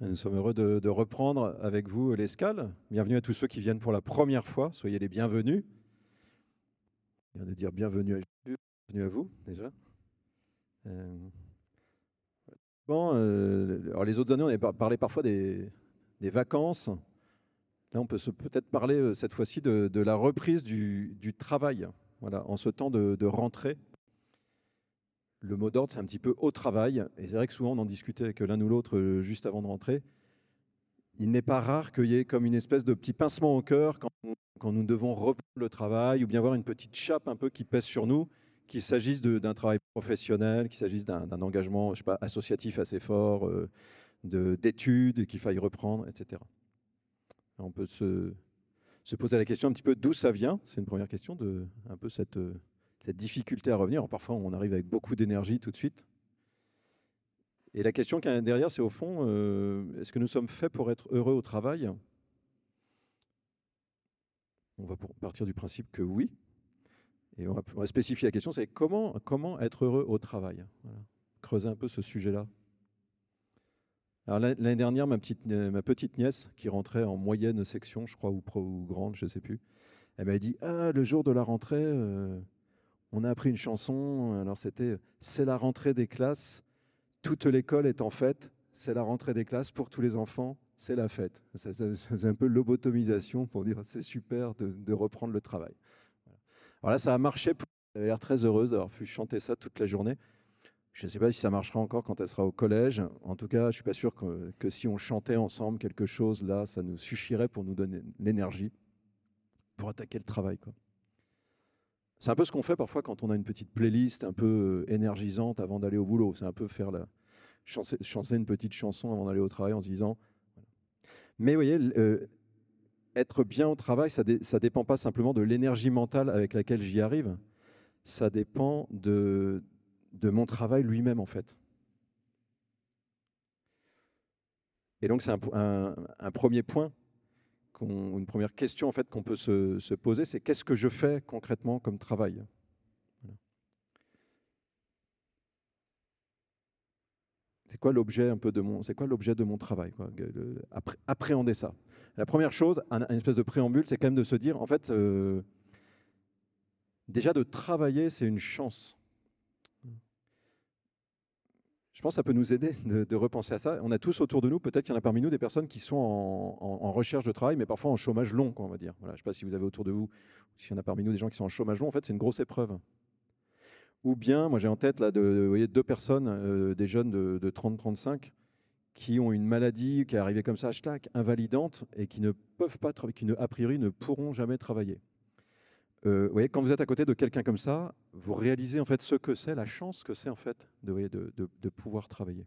Nous sommes heureux de, reprendre avec vous l'escale. Bienvenue à tous ceux qui viennent pour la première fois. Soyez les bienvenus. Je viens de dire bienvenue à bienvenue à vous déjà. Euh, bon, euh, alors les autres années, on a parlé parfois des, vacances. Là, on peut peut-être parler euh, cette fois-ci de, la reprise du, travail. Voilà, en ce temps de, de rentrée le mot d'ordre, c'est un petit peu au travail. Et c'est vrai que souvent, on en discutait avec l'un ou l'autre euh, juste avant de rentrer. Il n'est pas rare qu'il y ait comme une espèce de petit pincement au cœur quand, nous devons reprendre le travail ou bien avoir une petite chape un peu qui pèse sur nous, qu'il s'agisse d'un travail professionnel, qu'il s'agisse d'un engagement associatif assez fort, euh, d'études qu'il faille reprendre, etc. On peut se, se, poser la question un petit peu d'où ça vient. C'est une première question de un peu cette euh, cette difficulté à revenir. parfois, on arrive avec beaucoup d'énergie tout de suite. Et la question qui est derrière, c'est au fond, euh, est-ce que nous sommes faits pour être heureux au travail? On va partir du principe que oui. Et on va, spécifier la question, c'est comment, être heureux au travail? Creuser un peu ce sujet-là. L'année dernière, ma petite, ma petite nièce, qui rentrait en moyenne section, je crois, ou, pro, ou grande, je ne sais plus, elle m'a dit Ah, le jour de la rentrée, euh, on a appris une chanson. Alors c'était C'est la rentrée des classes. Toute l'école est en fête. C'est la rentrée des classes pour tous les enfants. C'est la fête. C'est un peu lobotomisation pour dire c'est super de, reprendre le travail. Alors là, ça a marché. Elle a l'air très heureuse d'avoir pu chanter ça toute la journée. Je ne sais pas si ça marchera encore quand elle sera au collège. En tout cas, je ne suis pas sûr que, que, si on chantait ensemble quelque chose, là, ça nous suffirait pour nous donner l'énergie pour attaquer le travail. Quoi. C'est un peu ce qu'on fait parfois quand on a une petite playlist un peu euh, énergisante avant d'aller au boulot. C'est un peu faire la chanter, une petite chanson avant d'aller au travail en se disant. Mais vous voyez, euh, être bien au travail, ça ne dépend pas simplement de l'énergie mentale avec laquelle j'y arrive. Ça dépend de, mon travail lui-même en fait. Et donc c'est un premier point une première question en fait qu'on peut se, poser, c'est qu'est-ce que je fais concrètement comme travail? C'est quoi l'objet un peu de mon, c'est quoi l'objet de mon travail Appréhender ça? La première chose, un, espèce de préambule, c'est quand même de se dire, en fait, euh, déjà de travailler, c'est une chance. Je pense que ça peut nous aider de, repenser à ça. On a tous autour de nous, peut-être qu'il y en a parmi nous des personnes qui sont en, recherche de travail, mais parfois en chômage long, on va dire. Je ne sais pas si vous avez autour de vous, s'il y en a parmi nous des gens qui sont en chômage long, en fait, c'est une grosse épreuve. Ou bien, moi j'ai en tête là, deux personnes, euh, des jeunes de, de 30-35, qui ont une maladie qui est arrivée comme ça, hashtag, invalidante, et qui ne peuvent pas, qui ne, a priori ne pourront jamais travailler. Euh, quand vous êtes à côté de quelqu'un comme ça, vous réalisez en fait ce que c'est, la chance que c'est en fait de, de, pouvoir travailler.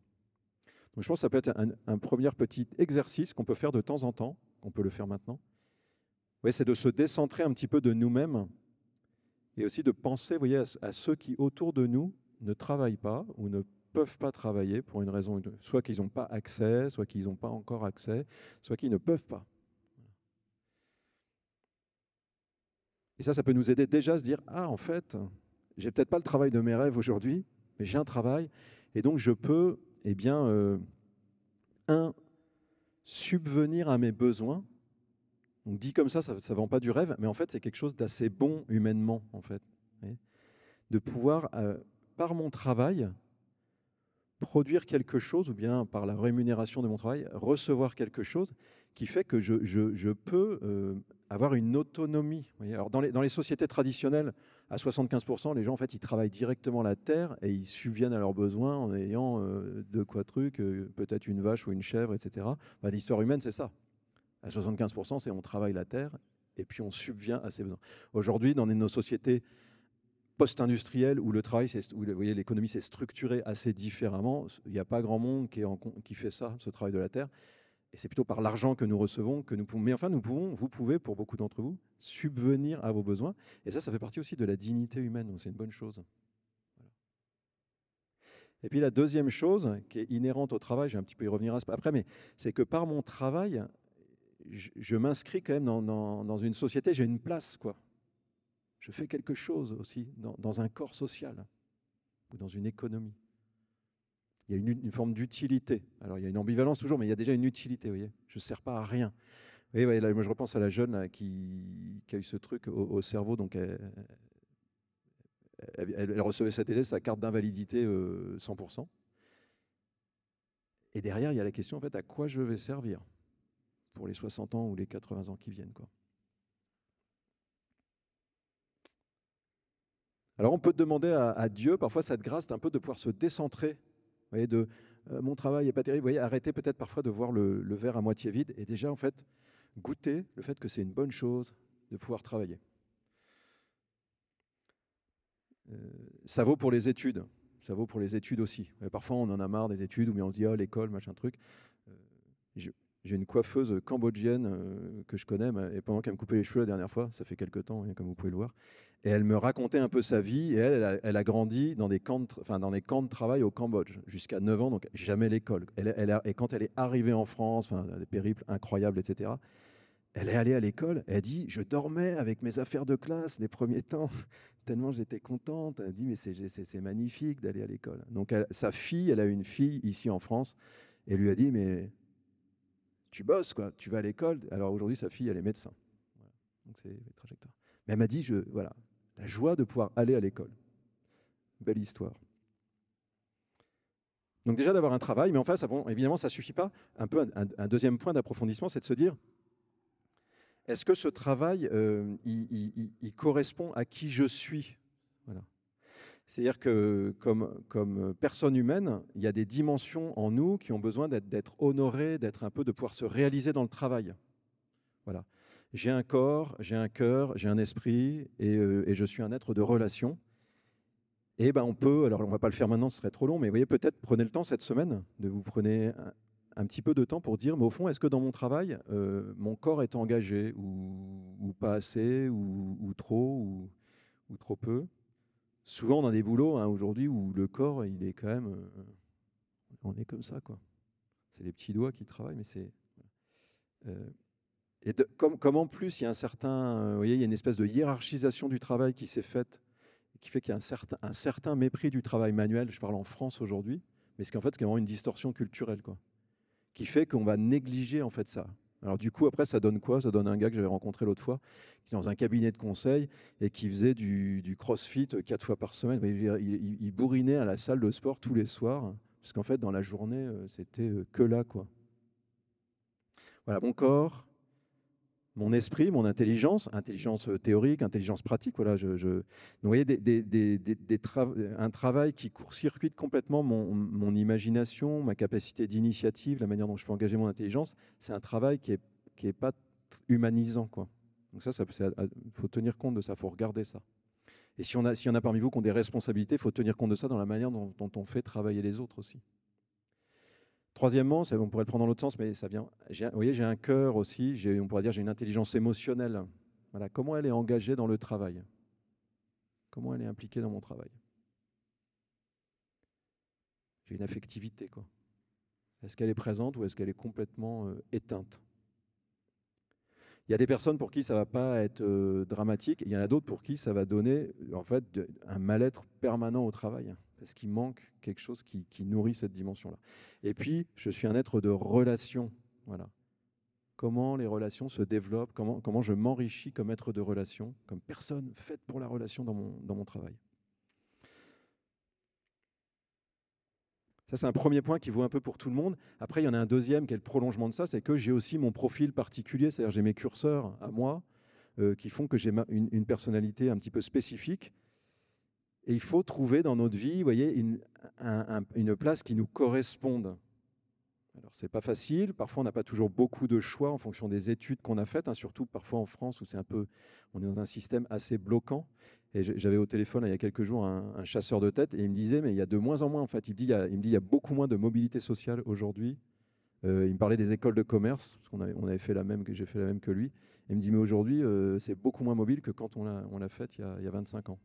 Donc je pense que ça peut être un, premier petit exercice qu'on peut faire de temps en temps, qu'on peut le faire maintenant. C'est de se décentrer un petit peu de nous-mêmes et aussi de penser voyez, à, ceux qui autour de nous ne travaillent pas ou ne peuvent pas travailler pour une raison, soit qu'ils n'ont pas accès, soit qu'ils n'ont pas encore accès, soit qu'ils ne peuvent pas. Et ça, ça peut nous aider déjà à se dire, ah, en fait, j'ai peut-être pas le travail de mes rêves aujourd'hui, mais j'ai un travail, et donc je peux, eh bien, euh, un, subvenir à mes besoins. Donc dit comme ça, ça ne vend pas du rêve, mais en fait, c'est quelque chose d'assez bon humainement, en fait. De pouvoir, euh, par mon travail, produire quelque chose, ou bien par la rémunération de mon travail, recevoir quelque chose qui fait que je, je, peux euh, avoir une autonomie. Alors dans, les, dans les sociétés traditionnelles, à 75%, les gens, en fait, ils travaillent directement la terre et ils subviennent à leurs besoins en ayant euh, deux quoi trucs, euh, peut-être une vache ou une chèvre, etc. Bah, l'histoire humaine, c'est ça. À 75%, c'est on travaille la terre et puis on subvient à ses besoins. Aujourd'hui, dans nos sociétés post-industrielles où le travail, où l'économie s'est structurée assez différemment, il n'y a pas grand monde qui fait ça, ce travail de la terre. Et c'est plutôt par l'argent que nous recevons que nous pouvons. Mais enfin, nous pouvons, vous pouvez, pour beaucoup d'entre vous, subvenir à vos besoins. Et ça, ça fait partie aussi de la dignité humaine. Donc c'est une bonne chose. Et puis la deuxième chose qui est inhérente au travail, je vais un petit peu y revenir après, mais c'est que par mon travail, je, m'inscris quand même dans, une société, j'ai une place, quoi. Je fais quelque chose aussi dans, dans un corps social ou dans une économie. Il y a une, forme d'utilité. Alors il y a une ambivalence toujours, mais il y a déjà une utilité, vous voyez. Je ne sers pas à rien. Vous voyez, là, moi je repense à la jeune qui, a eu ce truc au, cerveau, donc elle, elle, recevait cet été sa carte d'invalidité 100%. Euh, Et derrière, il y a la question, en fait, à quoi je vais servir pour les 60 ans ou les 80 ans qui viennent. Quoi. Alors on peut demander à, Dieu, parfois cette grâce, un peu de pouvoir se décentrer. De euh, mon travail n'est pas terrible. Voyez, arrêter peut-être parfois de voir le, verre à moitié vide et déjà en fait goûter le fait que c'est une bonne chose de pouvoir travailler. Euh, ça vaut pour les études. Ça vaut pour les études aussi. parfois, on en a marre des études, ou on se dit, oh, l'école, machin truc. Euh, j'ai une coiffeuse cambodgienne euh, que je connais, et pendant qu'elle me coupait les cheveux la dernière fois, ça fait quelques temps, hein, comme vous pouvez le voir, et elle me racontait un peu sa vie, et elle, elle a, grandi dans des, camps de, enfin, dans des camps de travail au Cambodge, jusqu'à 9 ans, donc jamais l'école. Elle, et quand elle est arrivée en France, enfin, des périples incroyables, etc., elle est allée à l'école, elle dit, je dormais avec mes affaires de classe les premiers temps, tellement j'étais contente. Elle dit, mais c'est magnifique d'aller à l'école. Donc sa fille, elle a une fille ici en France, et lui a dit, mais tu bosses, quoi, tu vas à l'école. Alors aujourd'hui, sa fille, elle est médecin. Donc c'est trajectoire. Mais elle m'a dit, je, voilà, la joie de pouvoir aller à l'école. Belle histoire. Donc déjà d'avoir un travail, mais en face, évidemment, ça ne suffit pas. Un peu un, deuxième point d'approfondissement, c'est de se dire, est-ce que ce travail, euh, il, correspond à qui je suis? C'est-à-dire que comme, comme personne humaine, il y a des dimensions en nous qui ont besoin d'être honorées, d'être un peu, de pouvoir se réaliser dans le travail. Voilà. J'ai un corps, j'ai un cœur, j'ai un esprit et, euh, je suis un être de relation. Et ben on peut, alors on va pas le faire maintenant, ce serait trop long, mais vous voyez, peut-être prenez le temps cette semaine de vous prenez un, petit peu de temps pour dire, mais au fond, est-ce que dans mon travail, euh, mon corps est engagé ou, pas assez ou, trop ou trop peu? Souvent on a des boulots hein, aujourd'hui où le corps, il est quand même. Euh, on est comme ça, quoi. C'est les petits doigts qui travaillent, mais c'est. Euh, et comme, comme, en plus il y a un certain, euh, vous voyez, il y a une espèce de hiérarchisation du travail qui s'est faite, qui fait qu'il y a un certain, un certain mépris du travail manuel. Je parle en France aujourd'hui, mais c'est qu'en fait, c'est vraiment une distorsion culturelle, quoi, qui fait qu'on va négliger en fait ça. Alors du coup, après, ça donne quoi? Ça donne un gars que j'avais rencontré l'autre fois, qui est dans un cabinet de conseil et qui faisait du, crossfit quatre fois par semaine. Il, il, bourrinait à la salle de sport tous les soirs, parce qu'en fait, dans la journée, euh, c'était euh, que là, quoi. Voilà, mon corps, mon esprit, mon intelligence, intelligence euh, théorique, intelligence pratique. Voilà, je, vous voyez, un travail qui court-circuite complètement mon, imagination, ma capacité d'initiative, la manière dont je peux engager mon intelligence. C'est un travail qui n'est qui est pas humanisant. Quoi. Donc ça, il faut tenir compte de ça, il faut regarder ça. Et si on a, si on a parmi vous qui ont des responsabilités, il faut tenir compte de ça dans la manière dont on fait travailler les autres aussi. Troisièmement, on pourrait le prendre dans l'autre sens, mais ça vient. Vous voyez, j'ai un cœur aussi, on pourrait dire j'ai une intelligence émotionnelle. Voilà, comment elle est engagée dans le travail? Comment elle est impliquée dans mon travail? J'ai une affectivité, quoi. Est-ce qu'elle est présente ou est-ce qu'elle est complètement euh, éteinte? Il y a des personnes pour qui ça ne va pas être euh, dramatique, il y en a d'autres pour qui ça va donner en fait un mal-être permanent au travail parce qu'il manque quelque chose qui, nourrit cette dimension-là. Et puis, je suis un être de relation. Voilà. Comment les relations se développent, comment, comment je m'enrichis comme être de relation, comme personne faite pour la relation dans mon, dans mon travail. Ça, c'est un premier point qui vaut un peu pour tout le monde. Après, il y en a un deuxième qui est le prolongement de ça, c'est que j'ai aussi mon profil particulier, c'est-à-dire j'ai mes curseurs à moi euh, qui font que j'ai une, une, personnalité un petit peu spécifique et il faut trouver dans notre vie, voyez, une, place qui nous corresponde. Alors, c'est pas facile. Parfois, on n'a pas toujours beaucoup de choix en fonction des études qu'on a faites, hein, surtout parfois en France où c'est un peu, on est dans un système assez bloquant. Et j'avais au téléphone il y a quelques jours un, chasseur de tête et il me disait, mais il y a de moins en moins, en fait, il me dit, il, y a, me, dit, il y a beaucoup moins de mobilité sociale aujourd'hui. Euh, il me parlait des écoles de commerce, parce qu'on avait, fait la même, que j'ai fait la même que lui. il me dit, mais aujourd'hui, euh, c'est beaucoup moins mobile que quand on l'a, on fait il y a 25 ans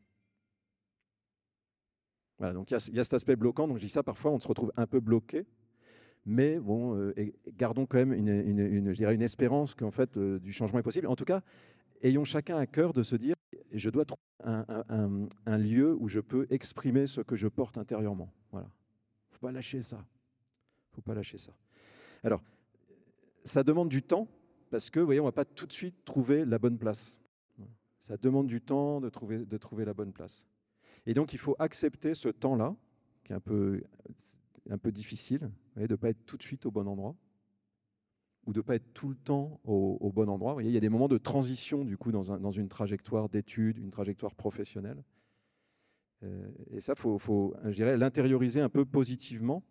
donc il y, a cet aspect bloquant. Donc je dis ça, parfois on se retrouve un peu bloqué, mais bon, euh, gardons quand même une, je dirais une espérance qu'en fait euh, du changement est possible. En tout cas, ayons chacun à cœur de se dire, je dois trouver un, lieu où je peux exprimer ce que je porte intérieurement. Voilà. faut pas lâcher ça. faut pas lâcher ça. Alors, ça demande du temps, parce que, vous voyez, on ne va pas tout de suite trouver la bonne place. Ça demande du temps de trouver, de trouver la bonne place. Et donc, il faut accepter ce temps-là, qui est un peu, un peu difficile, de ne pas être tout de suite au bon endroit, ou de ne pas être tout le temps au, bon endroit. Vous voyez, il y a des moments de transition, du coup, dans, une trajectoire d'études, une trajectoire professionnelle. Euh, et ça, il faut, faut, je dirais, l'intérioriser un peu positivement.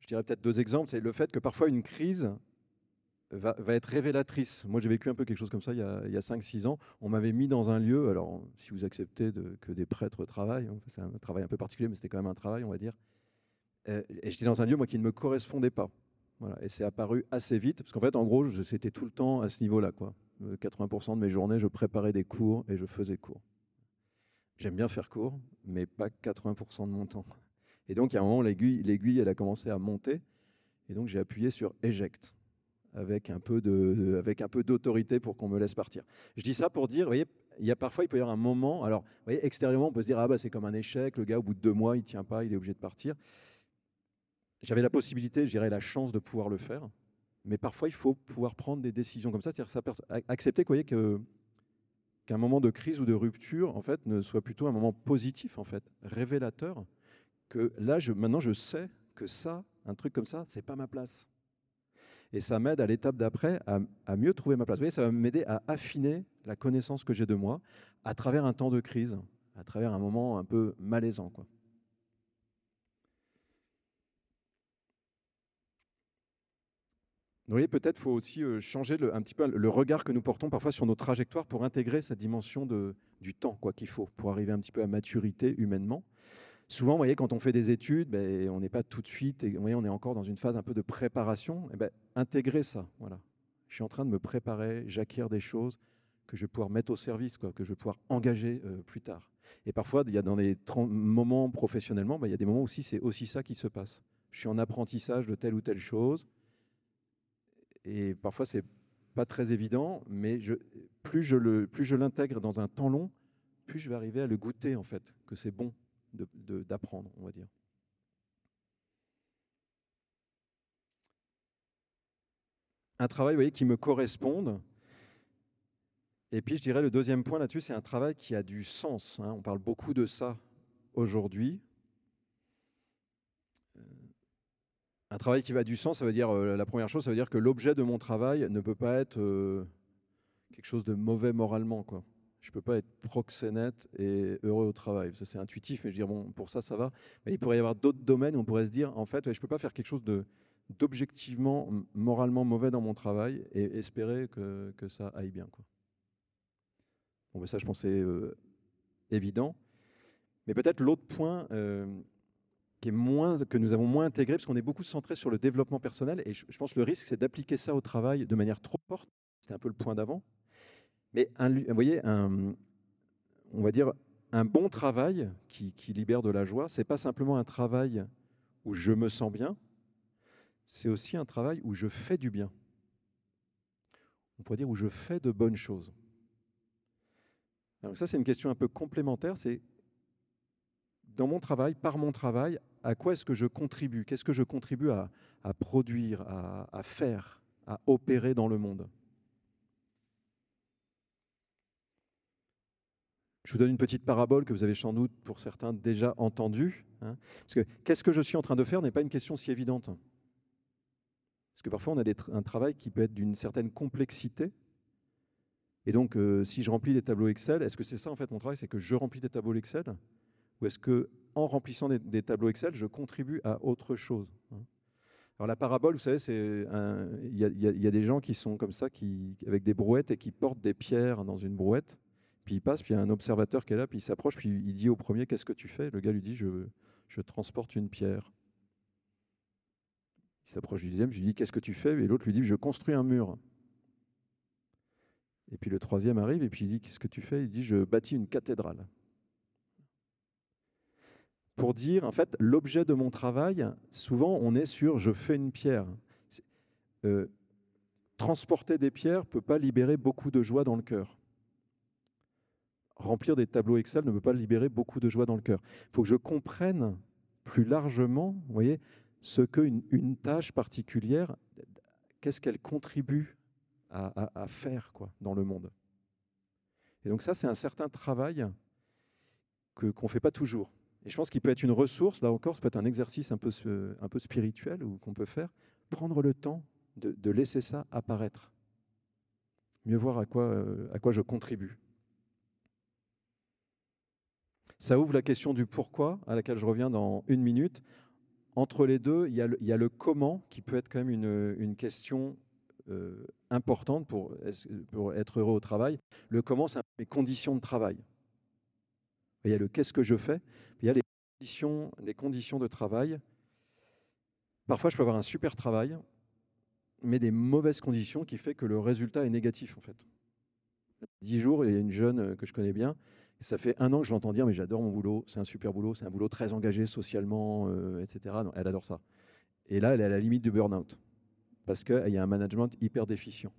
Je dirais peut-être deux exemples. C'est le fait que parfois une crise va, être révélatrice. Moi, j'ai vécu un peu quelque chose comme ça il y a, a 5-6 ans. On m'avait mis dans un lieu, alors si vous acceptez de, que des prêtres travaillent, c'est un travail un peu particulier, mais c'était quand même un travail, on va dire. Euh, et, j'étais dans un lieu, moi, qui ne me correspondait pas. Voilà, et c'est apparu assez vite, parce qu'en fait, en gros, c'était tout le temps à ce niveau-là. 80% euh, de mes journées, je préparais des cours et je faisais cours. J'aime bien faire cours, mais pas 80% de mon temps. Et donc, il y a un moment, l'aiguille, elle a commencé à monter, et donc j'ai appuyé sur Eject avec un peu de, avec un peu d'autorité pour qu'on me laisse partir. Je dis ça pour dire, vous voyez, il y a parfois il peut y avoir un moment. Alors, vous voyez, extérieurement, on peut se dire ah bah c'est comme un échec, le gars au bout de deux mois il tient pas, il est obligé de partir. J'avais la possibilité, j'irais la chance de pouvoir le faire, mais parfois il faut pouvoir prendre des décisions comme ça, c'est-à-dire accepter, voyez, qu'un moment de crise ou de rupture en fait ne soit plutôt un moment positif en fait, révélateur que là je, maintenant je sais que ça, un truc comme ça, c'est pas ma place. Et ça m'aide à l'étape d'après à, mieux trouver ma place. Vous voyez, ça va m'aider à affiner la connaissance que j'ai de moi à travers un temps de crise, à travers un moment un peu malaisant. Quoi. Vous voyez, peut-être faut aussi euh, changer un petit peu le regard que nous portons parfois sur nos trajectoires pour intégrer cette dimension de, du temps quoi qu'il faut pour arriver un petit peu à maturité humainement. Souvent, vous voyez, quand on fait des études, ben, on n'est pas tout de suite, vous voyez, on est encore dans une phase un peu de préparation. Et eh ben, intégrer ça, voilà. Je suis en train de me préparer, j'acquiers des choses que je vais pouvoir mettre au service, que je vais pouvoir engager euh, plus tard. Et parfois, il y a dans les moments professionnellement, ben, il y a des moments aussi, c'est aussi ça qui se passe. Je suis en apprentissage de telle ou telle chose, et parfois c'est pas très évident, mais plus je l'intègre dans un temps long, plus je vais arriver à le goûter en fait, que c'est bon d'apprendre, on va dire. Un travail voyez, qui me corresponde. Et puis je dirais le deuxième point là-dessus, c'est un travail qui a du sens. Hein. On parle beaucoup de ça aujourd'hui. Euh, un travail qui va du sens, ça veut dire, euh, la première chose, ça veut dire que l'objet de mon travail ne peut pas être euh, quelque chose de mauvais moralement. Quoi je ne peux pas être proxénète et heureux au travail. Ça, c'est intuitif, mais je bon, pour ça, ça va. Mais il pourrait y avoir d'autres domaines où on pourrait se dire, en fait, je ne peux pas faire quelque chose d'objectivement, moralement mauvais dans mon travail et espérer que, que ça aille bien. Bon, ça, je pense, c'est euh, évident. Mais peut-être l'autre point euh, qui est moins, que nous avons moins intégré, parce qu'on est beaucoup centré sur le développement personnel, et je, je pense que le risque, c'est d'appliquer ça au travail de manière trop forte. C'était un peu le point d'avant. Mais vous voyez, un, on va dire un bon travail qui, libère de la joie, c'est pas simplement un travail où je me sens bien, c'est aussi un travail où je fais du bien. On pourrait dire où je fais de bonnes choses. Alors ça, c'est une question un peu complémentaire. C'est dans mon travail, par mon travail, à quoi est-ce que je contribue? Qu'est-ce que je contribue à, produire, à faire, à opérer dans le monde? Je vous donne une petite parabole que vous avez sans doute pour certains déjà entendue. Hein. parce que qu'est-ce que je suis en train de faire n'est pas une question si évidente. Parce que parfois on a un travail qui peut être d'une certaine complexité. Et donc, euh, si je remplis des tableaux Excel, est-ce que c'est ça en fait mon travail C'est que je remplis des tableaux Excel? Ou est-ce que en remplissant des, tableaux Excel, je contribue à autre chose hein? Alors la parabole, vous savez, c'est il y, a des gens qui sont comme ça, avec des brouettes et qui portent des pierres dans une brouette. Puis il passe, puis il y a un observateur qui est là, puis il s'approche, puis il dit au premier Qu'est-ce que tu fais? Le gars lui dit Je, transporte une pierre. Il s'approche du deuxième, je lui dis Qu'est-ce que tu fais? Et l'autre lui dit Je construis un mur. Et puis le troisième arrive, et puis il dit Qu'est-ce que tu fais? Il dit Je bâtis une cathédrale. Pour dire, en fait, l'objet de mon travail, souvent on est sur Je fais une pierre. Euh, transporter des pierres ne peut pas libérer beaucoup de joie dans le cœur remplir des tableaux Excel ne peut pas libérer beaucoup de joie dans le cœur. Il faut que je comprenne plus largement, voyez, ce qu'une une tâche particulière, qu'est-ce qu'elle contribue à, faire quoi, dans le monde. Et donc ça, c'est un certain travail que, qu'on ne fait pas toujours. Et je pense qu'il peut être une ressource, là encore, ça peut être un exercice un peu, un peu spirituel ou qu'on peut faire, prendre le temps de, de laisser ça apparaître. Mieux voir à quoi, euh, à quoi je contribue. Ça ouvre la question du pourquoi, à laquelle je reviens dans une minute. Entre les deux, il y a le, comment, qui peut être quand même une, question euh, importante pour, pour, être heureux au travail. Le comment, c'est les conditions de travail. Il y a le qu'est-ce que je fais, il y a les conditions, les conditions de travail. Parfois, je peux avoir un super travail, mais des mauvaises conditions qui fait que le résultat est négatif en fait. Dix jours, il y a une jeune que je connais bien, ça fait un an que je l'entends dire, mais j'adore mon boulot, c'est un super boulot, c'est un boulot très engagé socialement, euh, etc. elle adore ça. Et là, elle est à la limite du burn-out, parce qu'il y a un management hyper déficient.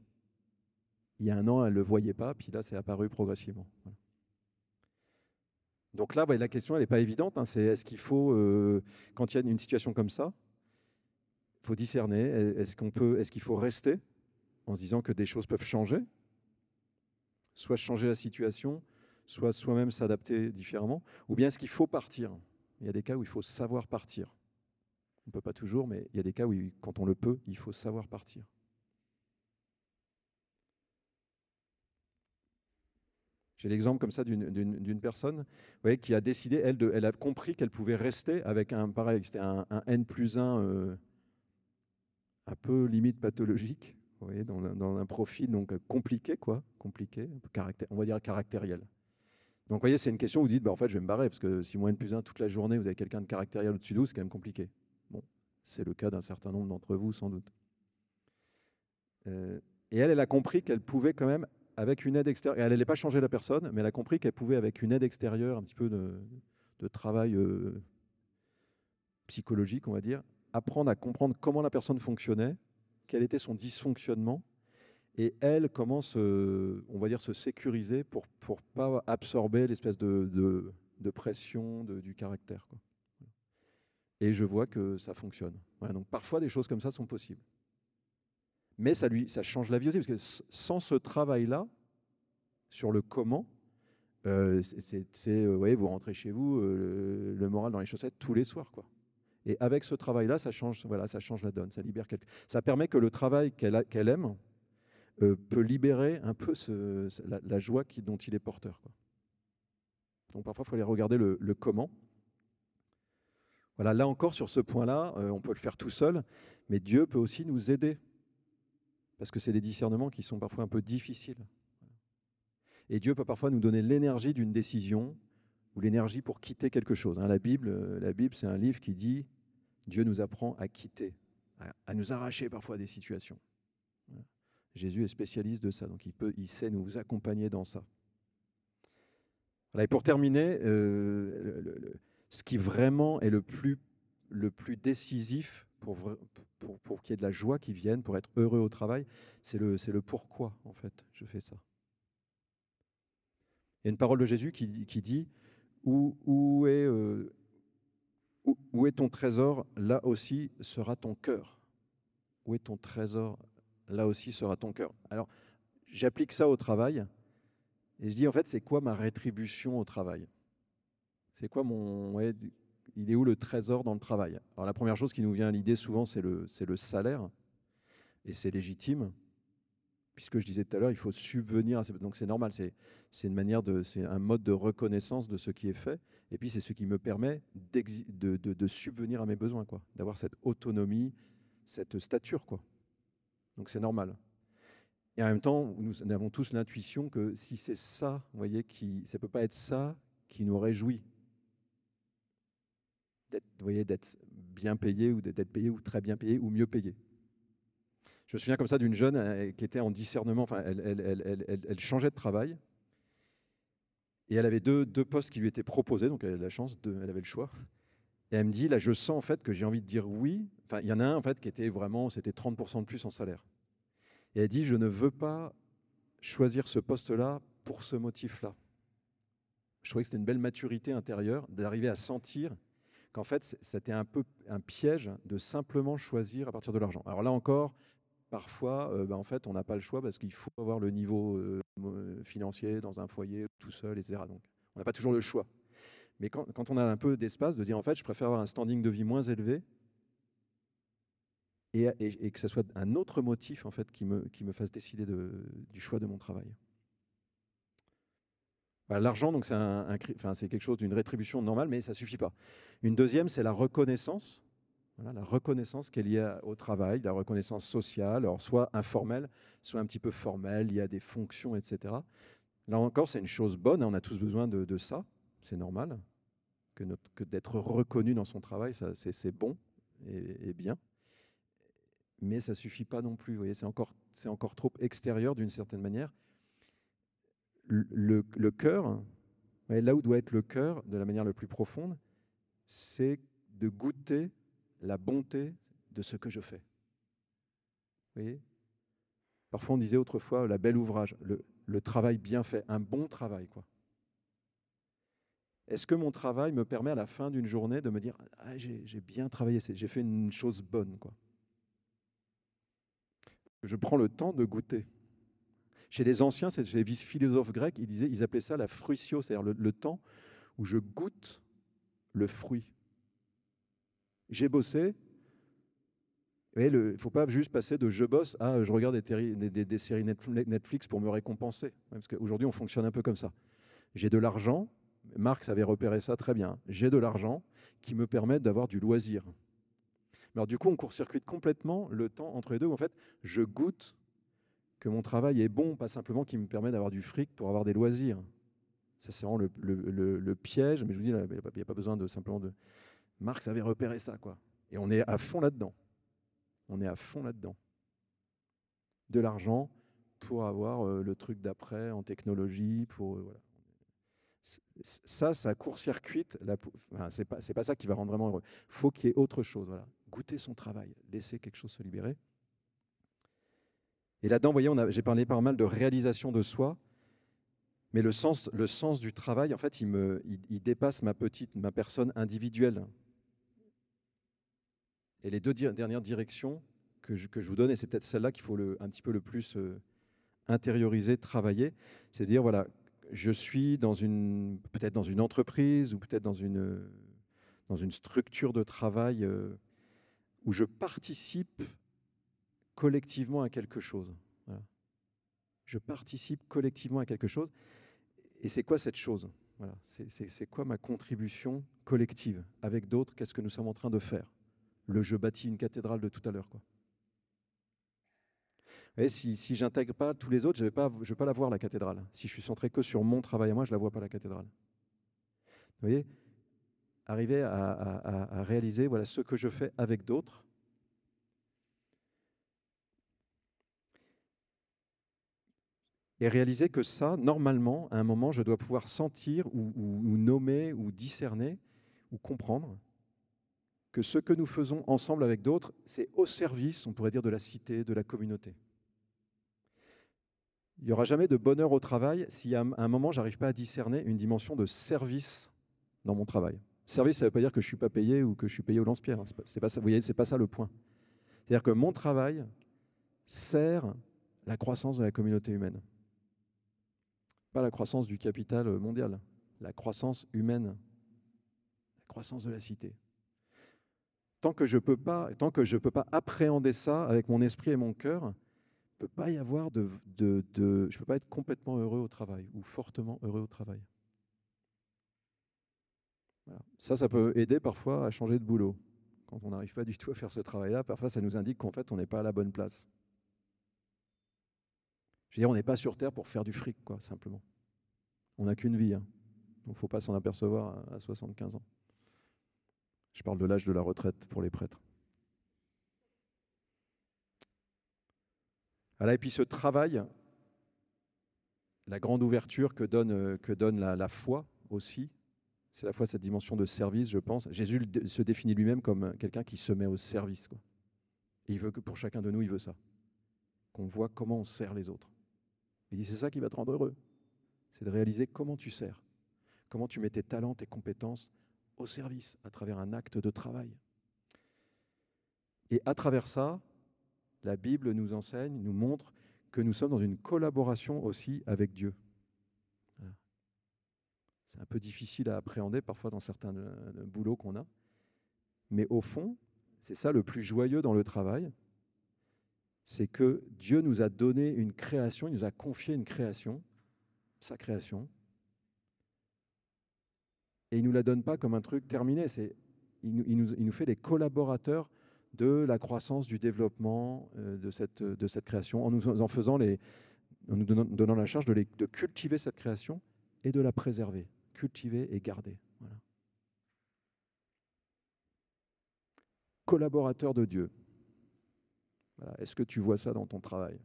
Il y a un an, elle ne le voyait pas, puis là, c'est apparu progressivement. Donc là, la question, elle n'est pas évidente. Hein, c'est est-ce qu'il faut, euh, quand il y a une situation comme ça, faut discerner, est-ce qu'on peut, est-ce qu'il faut rester en se disant que des choses peuvent changer, soit changer la situation, soit soi-même s'adapter différemment, ou bien est-ce qu'il faut partir? Il y a des cas où il faut savoir partir. On ne peut pas toujours, mais il y a des cas où, quand on le peut, il faut savoir partir. J'ai l'exemple comme ça d'une personne voyez, qui a décidé, elle, de, elle a compris qu'elle pouvait rester avec un, pareil, c'était un, N plus 1 euh, un peu limite pathologique, vous voyez, dans, dans, un profil donc compliqué, quoi, compliqué, on va dire caractériel. Donc, vous voyez, c'est une question où vous dites, bah, en fait, je vais me barrer, parce que si moins N plus 1 toute la journée, vous avez quelqu'un de caractériel au-dessus de vous, c'est quand même compliqué. Bon, c'est le cas d'un certain nombre d'entre vous, sans doute. Euh, et elle, elle a compris qu'elle pouvait quand même, avec une aide extérieure, elle n'allait pas changer la personne, mais elle a compris qu'elle pouvait, avec une aide extérieure, un petit peu de, travail euh, psychologique, on va dire, apprendre à comprendre comment la personne fonctionnait, quel était son dysfonctionnement, et elle commence, on va dire, se sécuriser pour ne pas absorber l'espèce de, de, pression du caractère. Et je vois que ça fonctionne. donc parfois, des choses comme ça sont possibles. Mais ça, lui, ça change la vie aussi, parce que sans ce travail-là, sur le comment, euh, euh, vous rentrez chez vous, euh, le, moral dans les chaussettes tous les soirs. Et avec ce travail-là, ça change, voilà, ça change la donne, ça libère quelque... Ça permet que le travail qu'elle aime, euh, peut libérer un peu la, joie dont il est porteur. Donc parfois, il faut aller regarder le, comment. Voilà, là encore, sur ce point-là, euh, on peut le faire tout seul, mais Dieu peut aussi nous aider, parce que c'est des discernements qui sont parfois un peu difficiles. Et Dieu peut parfois nous donner l'énergie d'une décision ou l'énergie pour quitter quelque chose. Hein, la Bible, euh, la Bible, c'est un livre qui dit Dieu nous apprend à quitter, à nous arracher parfois des situations. Jésus est spécialiste de ça, donc il, peut, il sait nous accompagner dans ça. et pour terminer, euh, ce qui vraiment est le plus, décisif pour, pour, qu'il y ait de la joie qui vienne, pour être heureux au travail, c'est le, pourquoi, en fait, je fais ça. Il y a une parole de Jésus qui, qui dit où, est, euh, où est ton trésor Là aussi sera ton cœur. Où est ton trésor là aussi sera ton cœur. Alors, j'applique ça au travail et je dis en fait, c'est quoi ma rétribution au travail? C'est quoi mon. il est où le trésor dans le travail? Alors, la première chose qui nous vient à l'idée souvent, c'est le, le salaire et c'est légitime. Puisque je disais tout à l'heure, il faut subvenir à Donc c'est normal, c'est une manière de, c'est un mode de reconnaissance de ce qui est fait. Et puis c'est ce qui me permet de, de, de, subvenir à mes besoins, quoi, d'avoir cette autonomie, cette stature, quoi. Donc c'est normal. Et en même temps, nous avons tous l'intuition que si c'est ça, vous voyez, qui, ça ne peut pas être ça qui nous réjouit. D'être, vous voyez, d'être bien payé ou d'être payé ou très bien payé ou mieux payé. Je me souviens comme ça d'une jeune euh, qui était en discernement, enfin, elle, changeait de travail. Et elle avait deux, deux, postes qui lui étaient proposés, donc elle avait la chance, de, elle avait le choix. Et elle me dit, là, je sens en fait que j'ai envie de dire oui. Enfin, il y en a un en fait qui était vraiment, c'était 30% de plus en salaire. Et elle dit, je ne veux pas choisir ce poste-là pour ce motif-là. Je trouvais que c'était une belle maturité intérieure d'arriver à sentir qu'en fait, c'était un peu un piège de simplement choisir à partir de l'argent. Alors là encore, parfois, euh, bah, en fait, on n'a pas le choix parce qu'il faut avoir le niveau euh, financier dans un foyer tout seul, etc. Donc, on n'a pas toujours le choix. Mais quand, on a un peu d'espace, de dire en fait, je préfère avoir un standing de vie moins élevé et, que ce soit un autre motif en fait qui me, qui me fasse décider de, du choix de mon travail. L'argent, donc c'est un, enfin, quelque chose d'une rétribution normale, mais ça suffit pas. Une deuxième, c'est la reconnaissance. La reconnaissance qui est liée au travail, la reconnaissance sociale, alors soit informelle, soit un petit peu formelle, il y a des fonctions, etc. Là encore, c'est une chose bonne, hein, on a tous besoin de, ça, c'est normal, que, d'être reconnu dans son travail, c'est bon et, bien. Mais ça suffit pas non plus, vous voyez, c'est encore, encore trop extérieur d'une certaine manière le, cœur, là où doit être le cœur de la manière la plus profonde, c'est de goûter la bonté de ce que je fais. Vous voyez? Parfois on disait autrefois la belle ouvrage, le, le travail bien fait, un bon travail. quoi. Est-ce que mon travail me permet à la fin d'une journée de me dire ah, j'ai bien travaillé, j'ai fait une chose bonne quoi? Je prends le temps de goûter. Chez les anciens, chez les philosophes grecs, ils, disaient, ils appelaient ça la fruitio, c'est-à-dire le, temps où je goûte le fruit. J'ai bossé. Il ne faut pas juste passer de je bosse à je regarde des, des séries Netflix pour me récompenser. Parce qu'aujourd'hui, on fonctionne un peu comme ça. J'ai de l'argent, Marx avait repéré ça très bien. J'ai de l'argent qui me permet d'avoir du loisir. Alors du coup, on court-circuite complètement le temps entre les deux. En fait, je goûte que mon travail est bon, pas simplement qu'il me permet d'avoir du fric pour avoir des loisirs. Ça, c'est vraiment le, piège, mais je vous dis, il n'y a, pas besoin de simplement de. Marx avait repéré ça, quoi. Et on est à fond là-dedans. On est à fond là-dedans. De l'argent pour avoir euh, le truc d'après en technologie, pour. Euh, voilà. Ça, ça court-circuite. Enfin, c'est pas, ça qui va rendre vraiment heureux. faut qu'il y ait autre chose. Goûter son travail, laisser quelque chose se libérer. Et là-dedans, vous voyez, j'ai parlé pas mal de réalisation de soi, mais le sens, du travail, en fait, il, il, dépasse ma petite, ma personne individuelle. Et les deux dernières directions que je, vous donne, et c'est peut-être celle-là qu'il faut un petit peu le plus euh, intérioriser, travailler, c'est dire, voilà, je suis dans une, peut-être dans une entreprise ou peut-être dans une, dans une structure de travail euh, où je participe collectivement à quelque chose. Je participe collectivement à quelque chose. Et c'est quoi cette chose? Voilà. C'est quoi ma contribution collective? Avec d'autres Qu'est-ce que nous sommes en train de faire? Le je bâtis une cathédrale de tout à l'heure. Si, si j'intègre pas tous les autres, je ne vais, pas, la voir, la cathédrale. Si je suis centré que sur mon travail à moi, je ne la vois pas, la cathédrale. Vous voyez Arriver à, réaliser ce que je fais avec d'autres, et réaliser que ça, normalement, à un moment, je dois pouvoir sentir ou, nommer ou discerner ou comprendre que ce que nous faisons ensemble avec d'autres, c'est au service, on pourrait dire, de la cité, de la communauté. Il n'y aura jamais de bonheur au travail si à un moment, j'arrive pas à discerner une dimension de service dans mon travail. Service, ça ne veut pas dire que je ne suis pas payé ou que je suis payé au lance-pierre. Hein. C'est pas, ça, vous voyez, ce n'est pas ça le point. C'est-à-dire que mon travail sert la croissance de la communauté humaine la croissance du capital mondial, la croissance humaine, la croissance de la cité. Tant que je peux pas, tant que je peux pas appréhender ça avec mon esprit et mon cœur, peut pas y avoir de je peux pas être complètement heureux au travail ou fortement heureux au travail. Ça, ça peut aider parfois à changer de boulot. Quand on n'arrive pas du tout à faire ce travail-là, parfois ça nous indique qu'en fait on n'est pas à la bonne place. Je veux dire, on n'est pas sur Terre pour faire du fric, quoi, simplement. On n'a qu'une vie. Hein. Donc il ne faut pas s'en apercevoir à 75 ans. Je parle de l'âge de la retraite pour les prêtres. Voilà, et puis ce travail, la grande ouverture que donne, que donne la, foi aussi, c'est la foi cette dimension de service, je pense. Jésus se définit lui-même comme quelqu'un qui se met au service. Quoi. il veut que pour chacun de nous, il veut ça. Qu'on voit comment on sert les autres. Il dit, c'est ça qui va te rendre heureux. C'est de réaliser comment tu sers, comment tu mets tes talents, tes compétences au service, à travers un acte de travail. Et à travers ça, la Bible nous enseigne, nous montre que nous sommes dans une collaboration aussi avec Dieu. C'est un peu difficile à appréhender parfois dans certains euh, boulots qu'on a. Mais au fond, c'est ça le plus joyeux dans le travail, c'est que Dieu nous a donné une création, il nous a confié une création, sa création, et il ne nous la donne pas comme un truc terminé, il, nous, il, nous, fait des collaborateurs de la croissance, du développement euh, de, cette, création, en nous, en faisant les, en nous donnant, la charge de, cultiver cette création et de la préserver, cultiver et garder. Collaborateur de Dieu. Est-ce que tu vois ça dans ton travail?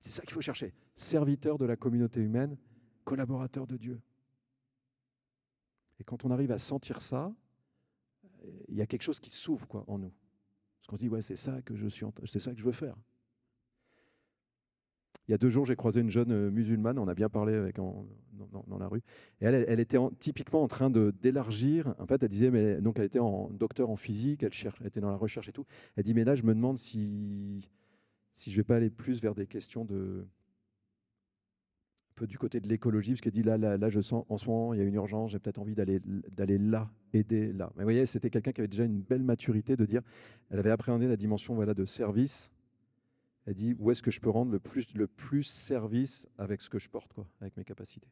C'est ça qu'il faut chercher. Serviteur de la communauté humaine, collaborateur de Dieu. Et quand on arrive à sentir ça, il y a quelque chose qui s'ouvre en nous. Qu'on se dit ouais c'est ça que je suis, c'est ça que je veux faire. Il y a deux jours, j'ai croisé une jeune euh, musulmane, on a bien parlé avec en, dans, la rue, et elle, elle était typiquement en train de d'élargir. En fait, elle disait, mais donc elle était en docteur en physique, elle, cherche, était dans la recherche et tout. Elle dit, mais là, je me demande si si je vais pas aller plus vers des questions de du côté de l'écologie, parce qu'elle dit là, là, là, je sens en ce moment, il y a une urgence, j'ai peut-être envie d'aller, d'aller là, aider là. Mais vous voyez, c'était quelqu'un qui avait déjà une belle maturité de dire, elle avait appréhendé la dimension voilà, de service. Elle dit, où est-ce que je peux rendre le plus, le plus service avec ce que je porte, quoi, avec mes capacités?